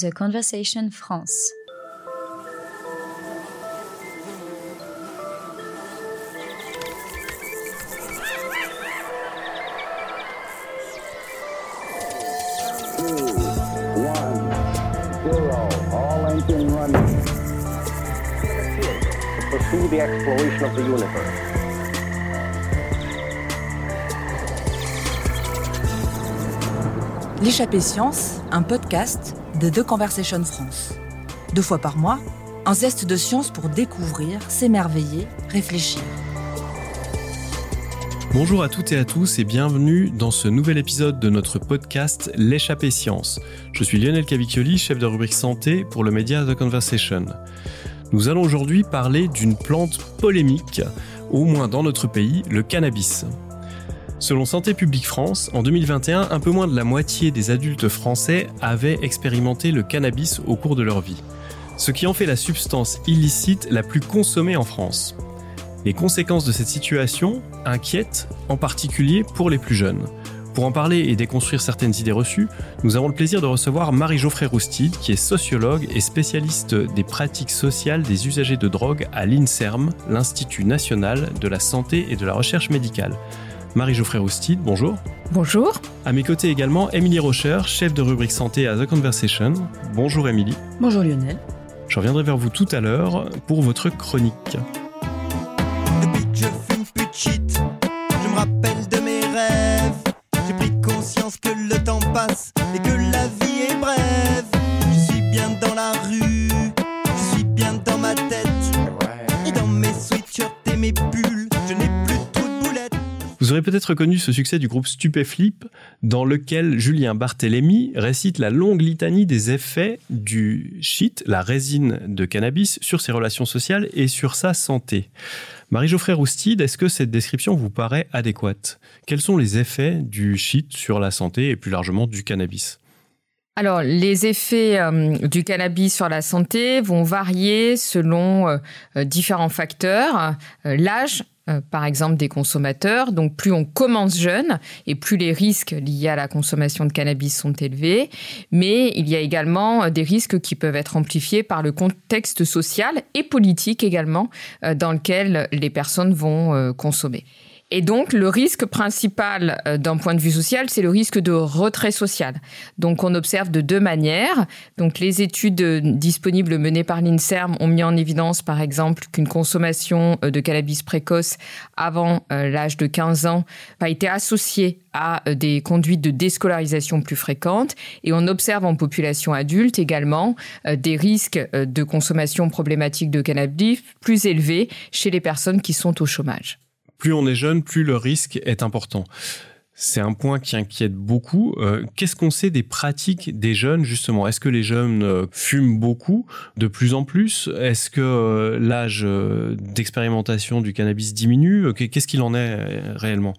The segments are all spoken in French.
The Conversation France. L'échappée science, un podcast de The Conversation France. Deux fois par mois, un zeste de science pour découvrir, s'émerveiller, réfléchir. Bonjour à toutes et à tous et bienvenue dans ce nouvel épisode de notre podcast L'échappée science. Je suis Lionel Cavicchioli, chef de rubrique santé pour le média The Conversation. Nous allons aujourd'hui parler d'une plante polémique, au moins dans notre pays, le cannabis. Selon Santé publique France, en 2021, un peu moins de la moitié des adultes français avaient expérimenté le cannabis au cours de leur vie, ce qui en fait la substance illicite la plus consommée en France. Les conséquences de cette situation inquiètent, en particulier pour les plus jeunes. Pour en parler et déconstruire certaines idées reçues, nous avons le plaisir de recevoir Marie-Geoffrey Roustide, qui est sociologue et spécialiste des pratiques sociales des usagers de drogue à l'INSERM, l'Institut national de la santé et de la recherche médicale. Marie-Geoffrey Roustide, bonjour. Bonjour. À mes côtés également, Émilie Rocher, chef de rubrique santé à The Conversation. Bonjour Émilie. Bonjour Lionel. Je reviendrai vers vous tout à l'heure pour votre chronique. Reconnu ce succès du groupe Stupéflip, dans lequel Julien Barthélémy récite la longue litanie des effets du shit, la résine de cannabis, sur ses relations sociales et sur sa santé. Marie-Geoffrey Roustide, est-ce que cette description vous paraît adéquate? Quels sont les effets du shit sur la santé et plus largement du cannabis? Alors, les effets euh, du cannabis sur la santé vont varier selon euh, euh, différents facteurs. L'âge, euh, par exemple des consommateurs. Donc plus on commence jeune et plus les risques liés à la consommation de cannabis sont élevés. Mais il y a également euh, des risques qui peuvent être amplifiés par le contexte social et politique également euh, dans lequel les personnes vont consommer. Et donc, le risque principal euh, d'un point de vue social, c'est le risque de retrait social. Donc, on observe de deux manières. Donc, les études euh, disponibles menées par l'INSERM ont mis en évidence, par exemple, qu'une consommation euh, de cannabis précoce avant l'âge de 15 ans a été associée à des conduites de déscolarisation plus fréquentes. Et on observe en population adulte également des risques de consommation problématique de cannabis plus élevés chez les personnes qui sont au chômage plus on est jeune, plus le risque est important. C'est un point qui inquiète beaucoup. Euh, qu'est-ce qu'on sait des pratiques des jeunes justement? Est-ce que les jeunes euh, fument beaucoup, de plus en plus? Est-ce que euh, l'âge d'expérimentation du cannabis diminue? Qu'est-ce qu'il en est réellement?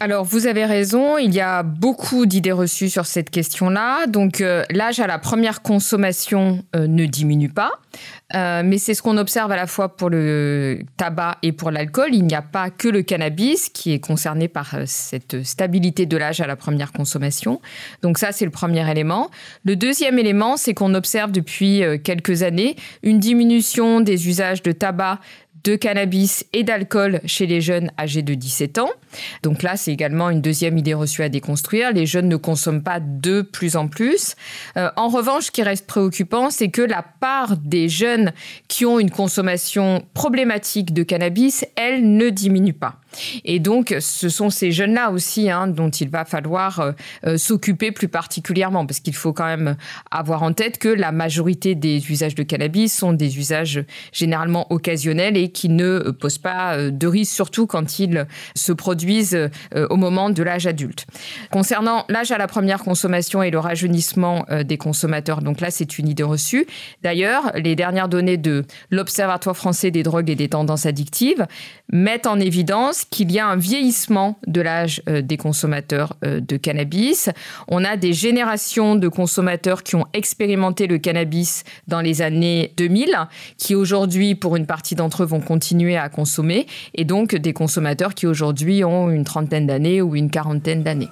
Alors, vous avez raison, il y a beaucoup d'idées reçues sur cette question-là. Donc, euh, l'âge à la première consommation euh, ne diminue pas, euh, mais c'est ce qu'on observe à la fois pour le tabac et pour l'alcool. Il n'y a pas que le cannabis qui est concerné par cette stabilité de l'âge à la première consommation. Donc, ça, c'est le premier élément. Le deuxième élément, c'est qu'on observe depuis quelques années une diminution des usages de tabac de cannabis et d'alcool chez les jeunes âgés de 17 ans. Donc là, c'est également une deuxième idée reçue à déconstruire. Les jeunes ne consomment pas de plus en plus. Euh, en revanche, ce qui reste préoccupant, c'est que la part des jeunes qui ont une consommation problématique de cannabis, elle ne diminue pas. Et donc, ce sont ces jeunes-là aussi hein, dont il va falloir euh, euh, s'occuper plus particulièrement, parce qu'il faut quand même avoir en tête que la majorité des usages de cannabis sont des usages généralement occasionnels et qui ne posent pas euh, de risque, surtout quand ils se produisent au moment de l'âge adulte. Concernant l'âge à la première consommation et le rajeunissement des consommateurs, donc là, c'est une idée reçue. D'ailleurs, les dernières données de l'Observatoire français des drogues et des tendances addictives mettent en évidence qu'il y a un vieillissement de l'âge euh, des consommateurs euh, de cannabis. On a des générations de consommateurs qui ont expérimenté le cannabis dans les années 2000, qui aujourd'hui, pour une partie d'entre eux, vont continuer à consommer, et donc des consommateurs qui aujourd'hui ont une trentaine d'années ou une quarantaine d'années.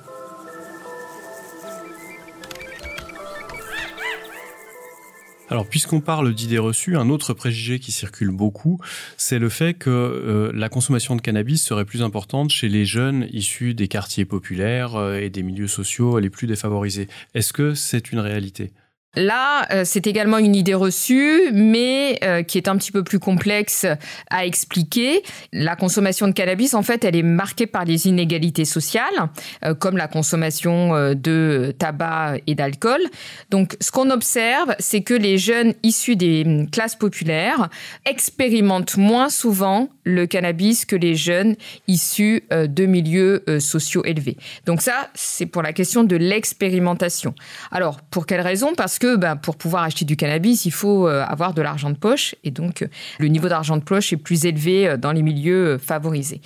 Alors, puisqu'on parle d'idées reçues, un autre préjugé qui circule beaucoup, c'est le fait que euh, la consommation de cannabis serait plus importante chez les jeunes issus des quartiers populaires euh, et des milieux sociaux les plus défavorisés. Est-ce que c'est une réalité? Là, euh, c'est également une idée reçue, mais euh, qui est un petit peu plus complexe à expliquer. La consommation de cannabis, en fait, elle est marquée par les inégalités sociales, euh, comme la consommation de tabac et d'alcool. Donc, ce qu'on observe, c'est que les jeunes issus des hum, classes populaires expérimentent moins souvent le cannabis que les jeunes issus de milieux sociaux élevés. Donc ça, c'est pour la question de l'expérimentation. Alors, pour quelle raison? Parce ben, pour pouvoir acheter du cannabis, il faut euh, avoir de l'argent de poche. Et donc, le niveau d'argent de poche est plus élevé euh, dans les milieux euh, favorisés.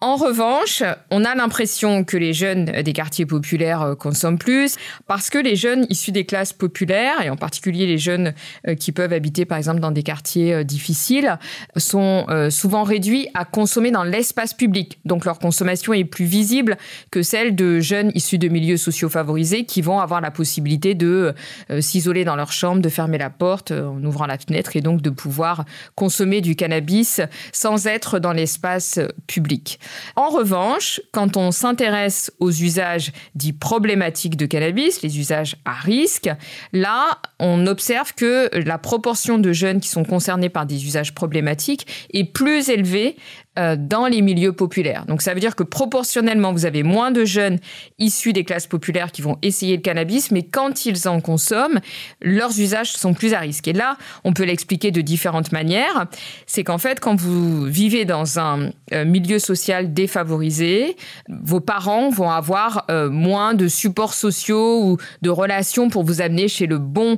En revanche, on a l'impression que les jeunes des quartiers populaires euh, consomment plus parce que les jeunes issus des classes populaires, et en particulier les jeunes euh, qui peuvent habiter par exemple dans des quartiers euh, difficiles, sont souvent réduits à consommer dans l'espace public. Donc leur consommation est plus visible que celle de jeunes issus de milieux sociaux favorisés qui vont avoir la possibilité de s'isoler dans leur chambre, de fermer la porte en ouvrant la fenêtre et donc de pouvoir consommer du cannabis sans être dans l'espace public. En revanche, quand on s'intéresse aux usages dits problématiques de cannabis, les usages à risque, là, on observe que la proportion de jeunes qui sont concernés par des usages problématiques est plus élevée euh, dans les milieux populaires. Donc ça veut dire que proportionnellement, vous avez moins de jeunes issus des classes populaires qui vont essayer le cannabis, mais quand ils en consomment, leurs usages sont plus à risque. Et là, on peut l'expliquer de différentes manières. C'est qu'en fait, quand vous vivez dans un euh, milieu social défavorisé, vos parents vont avoir euh, moins de supports sociaux ou de relations pour vous amener chez le bon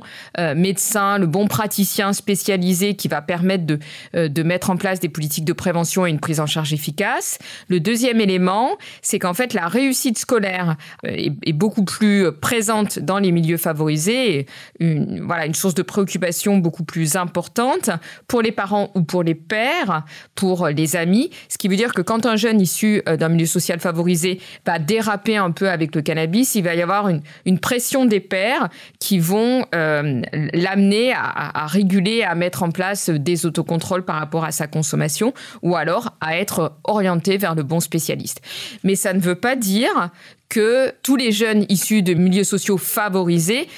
médecin, le bon praticien spécialisé qui va permettre de, de mettre en place des politiques de prévention et une prise en charge efficace. Le deuxième élément, c'est qu'en fait, la réussite scolaire euh, est, beaucoup plus présente dans les milieux favorisés, une, voilà, une source de préoccupation beaucoup plus importante pour les parents ou pour les pères, pour les amis. Ce qui veut dire que quand un jeune issu euh, d'un milieu social favorisé va déraper un peu avec le cannabis, il va y avoir une, pression des pères qui vont euh, l'amener à, à réguler, à mettre en place des autocontrôles par rapport à sa consommation, ou alors à être orienté vers le bon spécialiste. Mais ça ne veut pas dire que tous les jeunes issus de milieux sociaux favorisés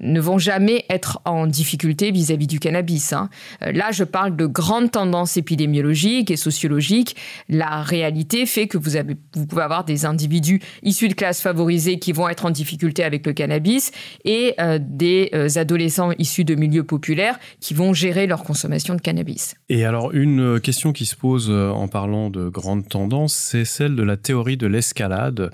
ne vont jamais être en difficulté vis-à-vis du cannabis. Hein. Euh, là, je parle de grandes tendances épidémiologiques et sociologiques. La réalité fait que vous, avez, vous pouvez avoir des individus issus de classes favorisées qui vont être en difficulté avec le cannabis et euh, des euh, adolescents issus de milieux populaires qui vont gérer leur consommation de cannabis. Et alors, une question qui se pose en parlant de grandes tendances, c'est celle de la théorie de l'escalade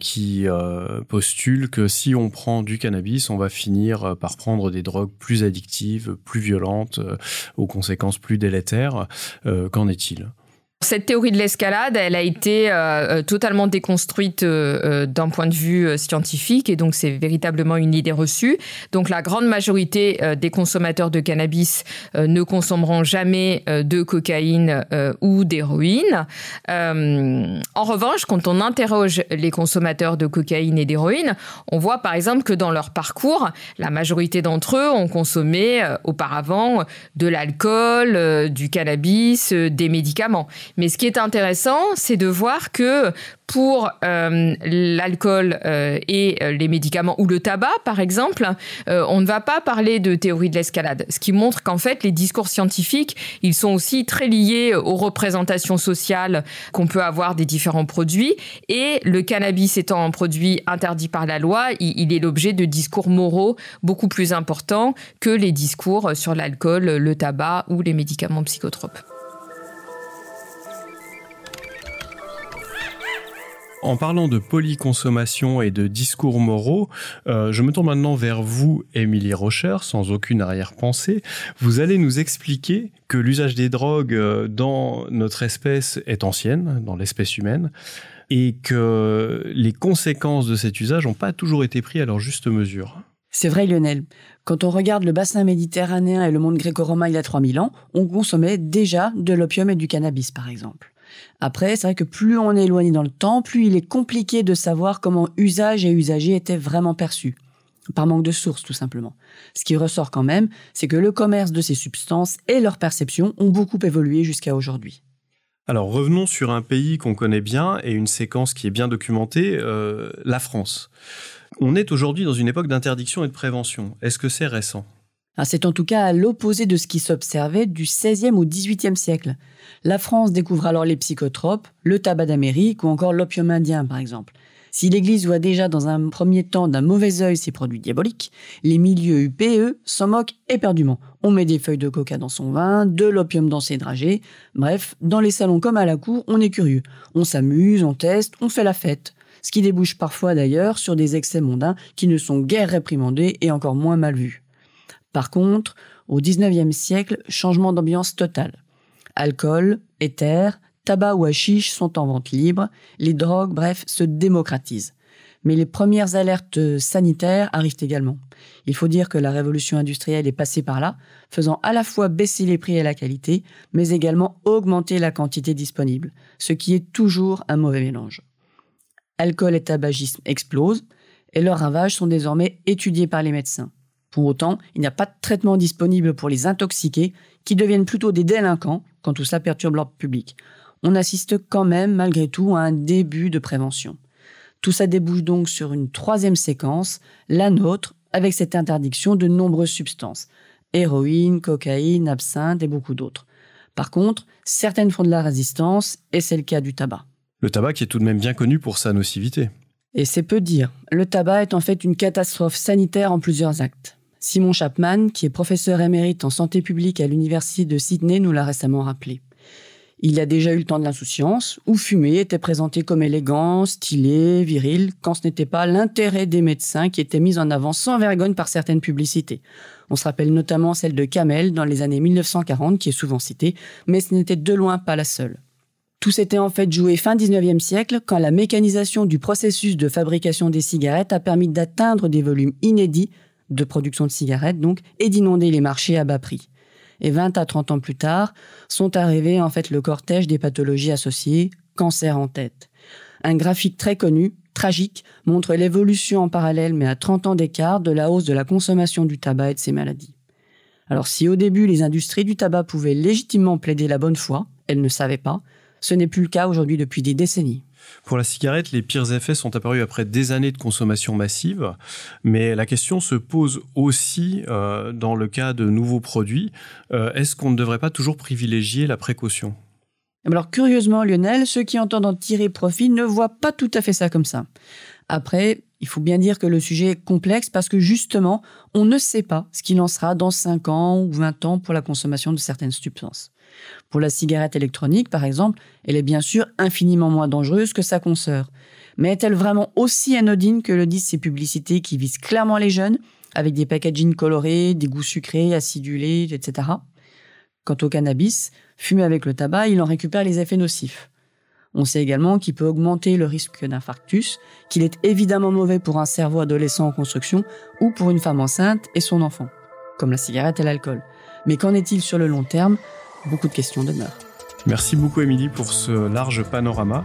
qui qui euh, postule que si on prend du cannabis, on va finir euh, par prendre des drogues plus addictives, plus violentes, euh, aux conséquences plus délétères. Qu'en est-il? Cette théorie de l'escalade, elle a été euh, euh, totalement déconstruite euh, d'un point de vue scientifique et donc c'est véritablement une idée reçue. Donc la grande majorité des consommateurs de cannabis ne consommeront jamais de cocaïne ou d'héroïne. en revanche, quand on interroge les consommateurs de cocaïne et d'héroïne, on voit par exemple que dans leur parcours, la majorité d'entre eux ont consommé auparavant de l'alcool, du cannabis, des médicaments. Mais ce qui est intéressant, c'est de voir que pour euh, l'alcool euh, et euh, les médicaments ou le tabac, par exemple, on ne va pas parler de théorie de l'escalade. Ce qui montre qu'en fait, les discours scientifiques, ils sont aussi très liés aux représentations sociales qu'on peut avoir des différents produits. Et le cannabis étant un produit interdit par la loi, il est l'objet de discours moraux beaucoup plus importants que les discours sur l'alcool, le tabac ou les médicaments psychotropes. En parlant de polyconsommation et de discours moraux, euh, je me tourne maintenant vers vous, Émilie Rocher, sans aucune arrière-pensée. Vous allez nous expliquer que l'usage des drogues euh, dans notre espèce est ancienne, dans l'espèce humaine, et que les conséquences de cet usage n'ont pas toujours été prises à leur juste mesure. C'est vrai, Lionel. Quand on regarde le bassin méditerranéen et le monde gréco-romain il y a 3000 ans, on consommait déjà de l'opium et du cannabis, par exemple. Après, c'est vrai que plus on est éloigné dans le temps, plus il est compliqué de savoir comment usage et usager étaient vraiment perçus. par manque de sources tout simplement. Ce qui ressort quand même, c'est que le commerce de ces substances et leur perception ont beaucoup évolué jusqu'à aujourd'hui. Alors revenons sur un pays qu'on connaît bien et une séquence qui est bien documentée, euh, la France. On est aujourd'hui dans une époque d'interdiction et de prévention. Est-ce que c'est récent? C'est en tout cas à l'opposé de ce qui s'observait du XVIe au XVIIIe siècle. La France découvre alors les psychotropes, le tabac d'Amérique ou encore l'opium indien par exemple. Si l'Église voit déjà dans un premier temps d'un mauvais œil ces produits diaboliques, les milieux UPE s'en moquent éperdument. On met des feuilles de coca dans son vin, de l'opium dans ses dragées. Bref, dans les salons comme à la cour, on est curieux. On s'amuse, on teste, on fait la fête. Ce qui débouche parfois d'ailleurs sur des excès mondains qui ne sont guère réprimandés et encore moins mal vus. Par contre, au XIXe siècle, changement d'ambiance total. Alcool, éther, tabac ou hashish sont en vente libre, les drogues, bref, se démocratisent. Mais les premières alertes sanitaires arrivent également. Il faut dire que la révolution industrielle est passée par là, faisant à la fois baisser les prix et la qualité, mais également augmenter la quantité disponible, ce qui est toujours un mauvais mélange. Alcool et tabagisme explosent, et leurs ravages sont désormais étudiés par les médecins. Pour autant, il n'y a pas de traitement disponible pour les intoxiqués, qui deviennent plutôt des délinquants quand tout cela perturbe l'ordre public on assiste quand même malgré tout à un début de prévention. Tout ça débouche donc sur une troisième séquence, la nôtre, avec cette interdiction de nombreuses substances. Héroïne, cocaïne, absinthe et beaucoup d'autres. Par contre, certaines font de la résistance, et c'est le cas du tabac. Le tabac qui est tout de même bien connu pour sa nocivité. Et c'est peu dire. Le tabac est en fait une catastrophe sanitaire en plusieurs actes. Simon Chapman, qui est professeur émérite en santé publique à l'université de Sydney, nous l'a récemment rappelé. Il a déjà eu le temps de l'insouciance, où fumer était présenté comme élégant, stylé, viril, quand ce n'était pas l'intérêt des médecins qui était mis en avant sans vergogne par certaines publicités. On se rappelle notamment celle de Camel dans les années 1940, qui est souvent citée, mais ce n'était de loin pas la seule. Tout s'était en fait joué fin 19e siècle quand la mécanisation du processus de fabrication des cigarettes a permis d'atteindre des volumes inédits de production de cigarettes donc et d'inonder les marchés à bas prix et 20 à 30 ans plus tard, sont arrivés en fait le cortège des pathologies associées, cancer en tête. Un graphique très connu, tragique, montre l'évolution en parallèle mais à 30 ans d'écart de la hausse de la consommation du tabac et de ces maladies. Alors si au début les industries du tabac pouvaient légitimement plaider la bonne foi, elles ne savaient pas, ce n'est plus le cas aujourd'hui depuis des décennies. Pour la cigarette, les pires effets sont apparus après des années de consommation massive, mais la question se pose aussi euh, dans le cas de nouveaux produits. Euh, est-ce qu'on ne devrait pas toujours privilégier la précaution? Alors curieusement, Lionel, ceux qui entendent en tirer profit ne voient pas tout à fait ça comme ça. Après, il faut bien dire que le sujet est complexe parce que justement, on ne sait pas ce qu'il en sera dans 5 ans ou 20 ans pour la consommation de certaines substances. Pour la cigarette électronique, par exemple, elle est bien sûr infiniment moins dangereuse que sa consoeur. Mais est-elle vraiment aussi anodine que le disent ces publicités qui visent clairement les jeunes, avec des packagings colorés, des goûts sucrés, acidulés, etc. Quant au cannabis, fumé avec le tabac, il en récupère les effets nocifs. On sait également qu'il peut augmenter le risque d'infarctus, qu'il est évidemment mauvais pour un cerveau adolescent en construction ou pour une femme enceinte et son enfant, comme la cigarette et l'alcool. Mais qu'en est-il sur le long terme? Beaucoup de questions demeurent. Merci beaucoup Émilie pour ce large panorama.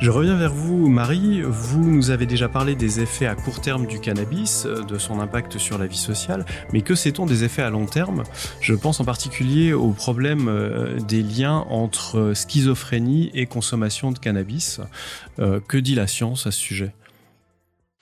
Je reviens vers vous, Marie. Vous nous avez déjà parlé des effets à court terme du cannabis, euh, de son impact sur la vie sociale, mais que sait-on des effets à long terme? Je pense en particulier au problème euh, des liens entre schizophrénie et consommation de cannabis. Euh, que dit la science à ce sujet?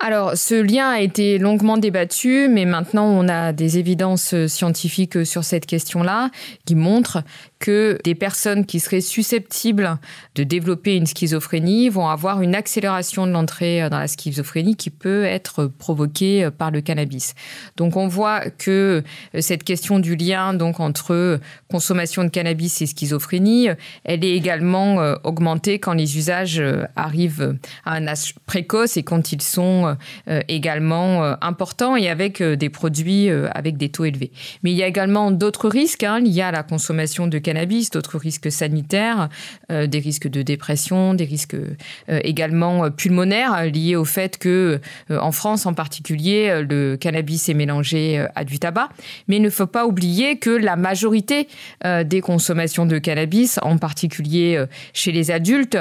Alors, ce lien a été longuement débattu, mais maintenant on a des évidences scientifiques sur cette question-là qui montrent que des personnes qui seraient susceptibles de développer une schizophrénie vont avoir une accélération de l'entrée dans la schizophrénie qui peut être provoquée par le cannabis. Donc on voit que cette question du lien donc entre consommation de cannabis et schizophrénie, elle est également euh, augmentée quand les usages euh, arrivent à un âge précoce et quand ils sont euh, également importants et avec des produits avec des taux élevés. Mais il y a également d'autres risques hein, liés à la consommation de cannabis d'autres risques sanitaires, des risques de dépression, des risques également pulmonaires liés au fait que en France en particulier, le cannabis est mélangé à du tabac. Mais il ne faut pas oublier que la majorité des consommations de cannabis, en particulier chez les adultes,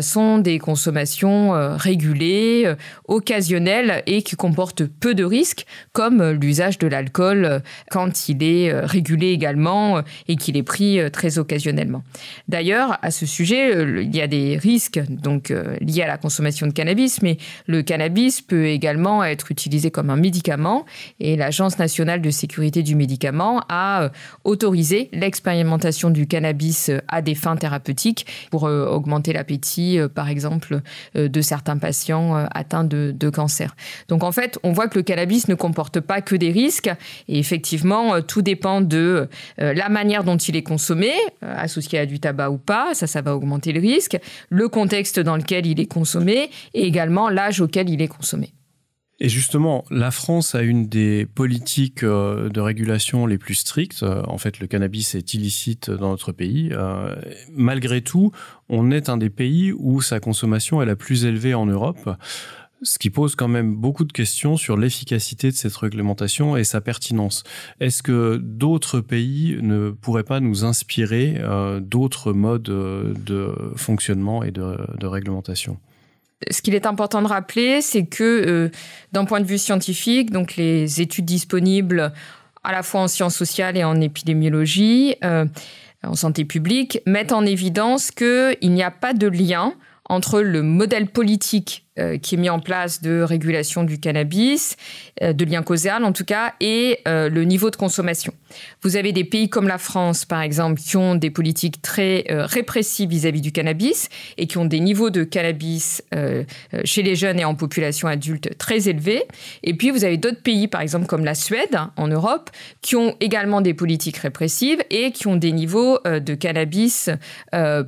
sont des consommations régulées, occasionnelles et qui comportent peu de risques, comme l'usage de l'alcool quand il est euh, régulé également euh, et qu'il est pris euh, très occasionnellement. D'ailleurs, à ce sujet, il y a des risques donc liés à la consommation de cannabis, mais le cannabis peut également être utilisé comme un médicament et l'Agence nationale de sécurité du médicament a autorisé l'expérimentation du cannabis à des fins thérapeutiques pour augmenter l'appétit, par exemple, de certains patients atteints de, de cancer. Donc en fait, on voit que le cannabis ne comporte pas que des risques et effectivement, tout dépend de euh, la manière dont il est consommé, euh, associé à du tabac ou pas, ça, ça va augmenter le risque, le contexte dans lequel il est consommé et également l'âge auquel il est consommé. Et justement, la France a une des politiques euh, de régulation les plus strictes. En fait, le cannabis est illicite dans notre pays. Malgré tout, on est un des pays où sa consommation est la plus élevée en Europe ce qui pose quand même beaucoup de questions sur l'efficacité de cette réglementation et sa pertinence. Est-ce que d'autres pays ne pourraient pas nous inspirer euh, d'autres modes euh, de fonctionnement et de, réglementation? Ce qu'il est important de rappeler, c'est que euh, d'un point de vue scientifique, donc les études disponibles à la fois en sciences sociales et en épidémiologie, en santé publique, mettent en évidence qu'il n'y a pas de lien entre le modèle politique euh, qui est mis en place de régulation du cannabis, euh, de lien causal en tout cas, et euh, le niveau de consommation. Vous avez des pays comme la France, par exemple, qui ont des politiques très répressives vis-à-vis du cannabis et qui ont des niveaux de cannabis chez les jeunes et en population adulte très élevés. Et puis, vous avez d'autres pays, par exemple, comme la Suède, en Europe, qui ont également des politiques répressives et qui ont des niveaux de cannabis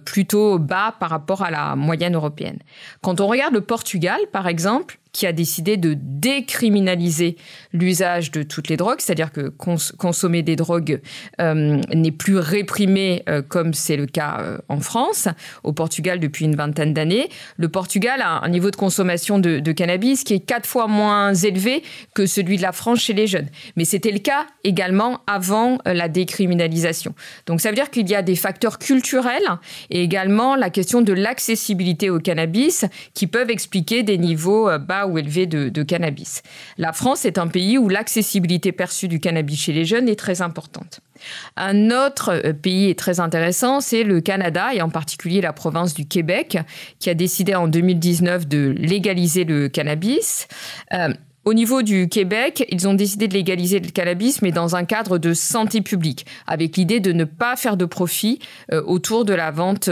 plutôt bas par rapport à la moyenne européenne. Quand on regarde le Portugal, par exemple, qui a décidé de décriminaliser l'usage de toutes les drogues, c'est-à-dire que consommer des drogues euh, n'est plus réprimé euh, comme c'est le cas euh, en France, au Portugal depuis une vingtaine d'années. Le Portugal a un niveau de consommation de, de, cannabis qui est quatre fois moins élevé que celui de la France chez les jeunes. Mais c'était le cas également avant la décriminalisation. Donc ça veut dire qu'il y a des facteurs culturels et également la question de l'accessibilité au cannabis qui peuvent expliquer des niveaux bas ou élevé de, cannabis. La France est un pays où l'accessibilité perçue du cannabis chez les jeunes est très importante. Un autre euh, pays très intéressant, c'est le Canada et en particulier la province du Québec qui a décidé en 2019 de légaliser le cannabis. Euh, au niveau du Québec, ils ont décidé de légaliser le cannabis, mais dans un cadre de santé publique, avec l'idée de ne pas faire de profit euh, autour de la vente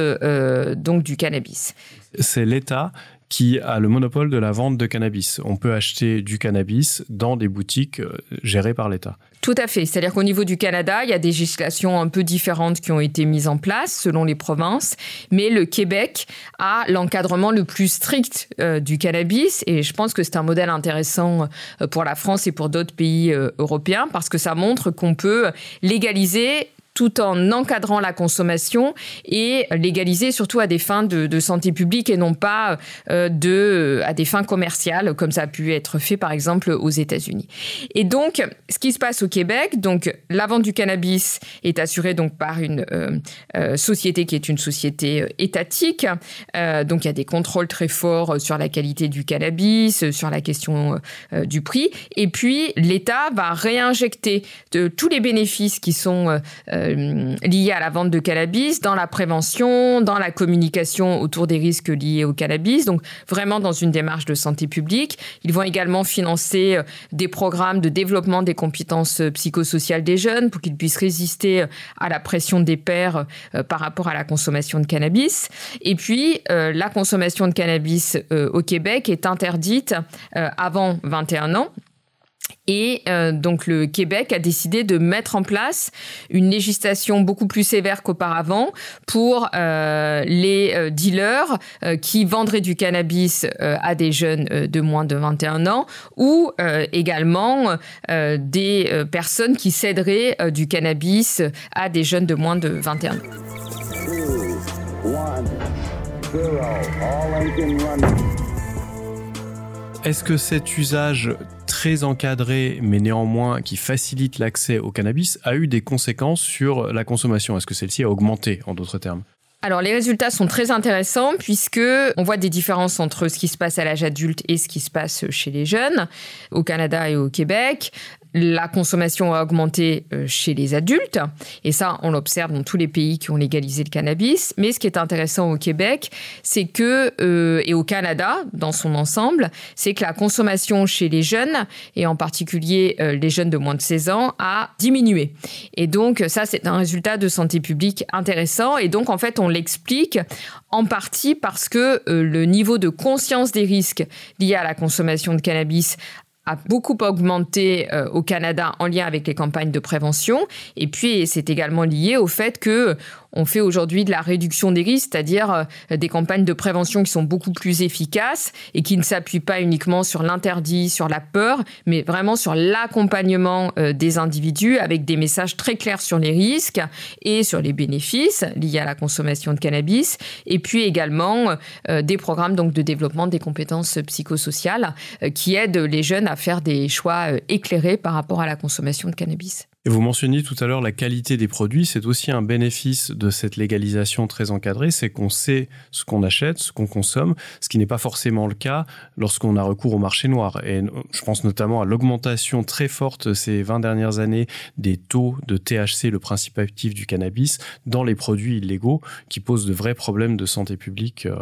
donc du cannabis. C'est l'État qui a le monopole de la vente de cannabis. On peut acheter du cannabis dans des boutiques euh, gérées par l'État. Tout à fait. C'est-à-dire qu'au niveau du Canada, il y a des législations un peu différentes qui ont été mises en place selon les provinces, mais le Québec a l'encadrement le plus strict euh, du cannabis et je pense que c'est un modèle intéressant euh, pour la France et pour d'autres pays européens parce que ça montre qu'on peut légaliser tout en encadrant la consommation et légaliser surtout à des fins de, santé publique et non pas euh, de, à des fins commerciales comme ça a pu être fait par exemple aux États-Unis. Et donc, ce qui se passe au Québec, donc la vente du cannabis est assurée donc par une euh, euh, société qui est une société étatique. donc il y a des contrôles très forts sur la qualité du cannabis, sur la question du prix. Et puis l'État va réinjecter tous les bénéfices qui sont euh, liées à la vente de cannabis, dans la prévention, dans la communication autour des risques liés au cannabis, donc vraiment dans une démarche de santé publique. Ils vont également financer euh, des programmes de développement des compétences euh, psychosociales des jeunes pour qu'ils puissent résister à la pression des pairs par rapport à la consommation de cannabis. Et puis, la consommation de cannabis au Québec est interdite avant 21 ans Et euh, donc le Québec a décidé de mettre en place une législation beaucoup plus sévère qu'auparavant pour euh, les euh, dealers qui vendraient du cannabis à des jeunes de moins de 21 ans ou également des personnes qui céderaient du cannabis à des jeunes de moins de 21 ans. Est-ce que cet usage très encadré, mais néanmoins qui facilite l'accès au cannabis, a eu des conséquences sur la consommation? Est-ce que celle-ci a augmenté, en d'autres termes? Alors les résultats sont très intéressants puisque on voit des différences entre ce qui se passe à l'âge adulte et ce qui se passe chez les jeunes au Canada et au Québec la consommation a augmenté euh, chez les adultes, et ça, on l'observe dans tous les pays qui ont légalisé le cannabis. Mais ce qui est intéressant au Québec, c'est que, euh, et au Canada, dans son ensemble, c'est que la consommation chez les jeunes, et en particulier euh, les jeunes de moins de 16 ans, a diminué. Et donc, ça, c'est un résultat de santé publique intéressant. Et donc, en fait, on l'explique en partie parce que le niveau de conscience des risques liés à la consommation de cannabis a beaucoup augmenté euh, au Canada en lien avec les campagnes de prévention. Et puis, c'est également lié au fait que on fait aujourd'hui de la réduction des risques, c'est-à-dire euh, des campagnes de prévention qui sont beaucoup plus efficaces et qui ne s'appuient pas uniquement sur l'interdit, sur la peur, mais vraiment sur l'accompagnement euh, des individus avec des messages très clairs sur les risques et sur les bénéfices liés à la consommation de cannabis, et puis également euh, des programmes donc de développement des compétences psychosociales qui aident les jeunes à faire des choix éclairés par rapport à la consommation de cannabis. Et vous mentionniez tout à l'heure la qualité des produits. C'est aussi un bénéfice de cette légalisation très encadrée, c'est qu'on sait ce qu'on achète, ce qu'on consomme, ce qui n'est pas forcément le cas lorsqu'on a recours au marché noir. Et je pense notamment à l'augmentation très forte ces 20 dernières années des taux de THC, le principe actif du cannabis, dans les produits illégaux, qui posent de vrais problèmes de santé publique euh,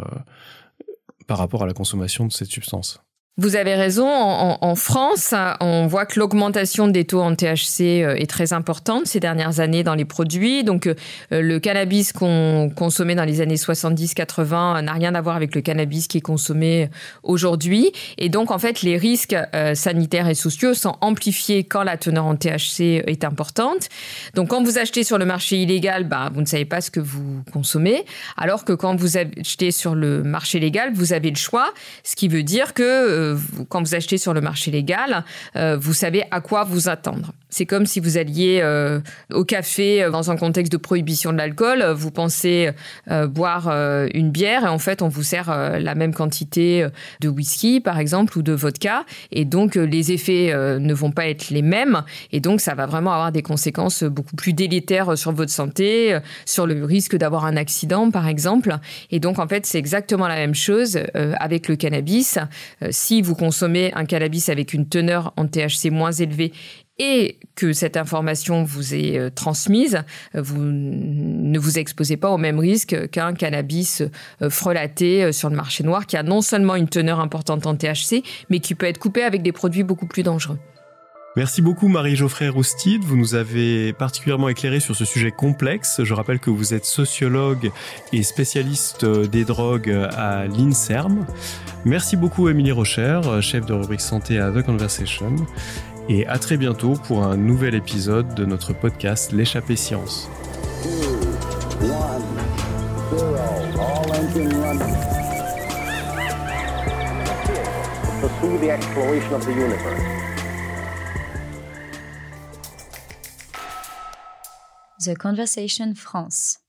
par rapport à la consommation de cette substance. Vous avez raison. En, France, on voit que l'augmentation des taux en THC euh, est très importante ces dernières années dans les produits. Donc, euh, le cannabis qu'on consommait dans les années 70-80 n'a rien à voir avec le cannabis qui est consommé aujourd'hui. Et donc, en fait, les risques euh, sanitaires et sociaux sont amplifiés quand la teneur en THC est importante. Donc, quand vous achetez sur le marché illégal, bah, vous ne savez pas ce que vous consommez. Alors que quand vous achetez sur le marché légal, vous avez le choix. Ce qui veut dire que quand vous achetez sur le marché légal, euh, vous savez à quoi vous attendre. C'est comme si vous alliez euh, au café euh, dans un contexte de prohibition de l'alcool, vous pensez boire une bière et en fait on vous sert la même quantité de whisky par exemple ou de vodka et donc les effets ne vont pas être les mêmes et donc ça va vraiment avoir des conséquences beaucoup plus délétères sur votre santé, sur le risque d'avoir un accident par exemple. Et donc en fait c'est exactement la même chose avec le cannabis. si vous consommez un cannabis avec une teneur en THC moins élevée et que cette information vous est euh, transmise, vous ne vous exposez pas au même risque qu'un cannabis euh, frelaté euh, sur le marché noir qui a non seulement une teneur importante en THC, mais qui peut être coupé avec des produits beaucoup plus dangereux. Merci beaucoup Marie-Geoffrey Roustide. Vous nous avez particulièrement éclairé sur ce sujet complexe. Je rappelle que vous êtes sociologue et spécialiste des drogues à l'INSERM. Merci beaucoup Émilie Rocher, chef de rubrique santé à The Conversation. Et à très bientôt pour un nouvel épisode de notre podcast L'échappée science. The Conversation France.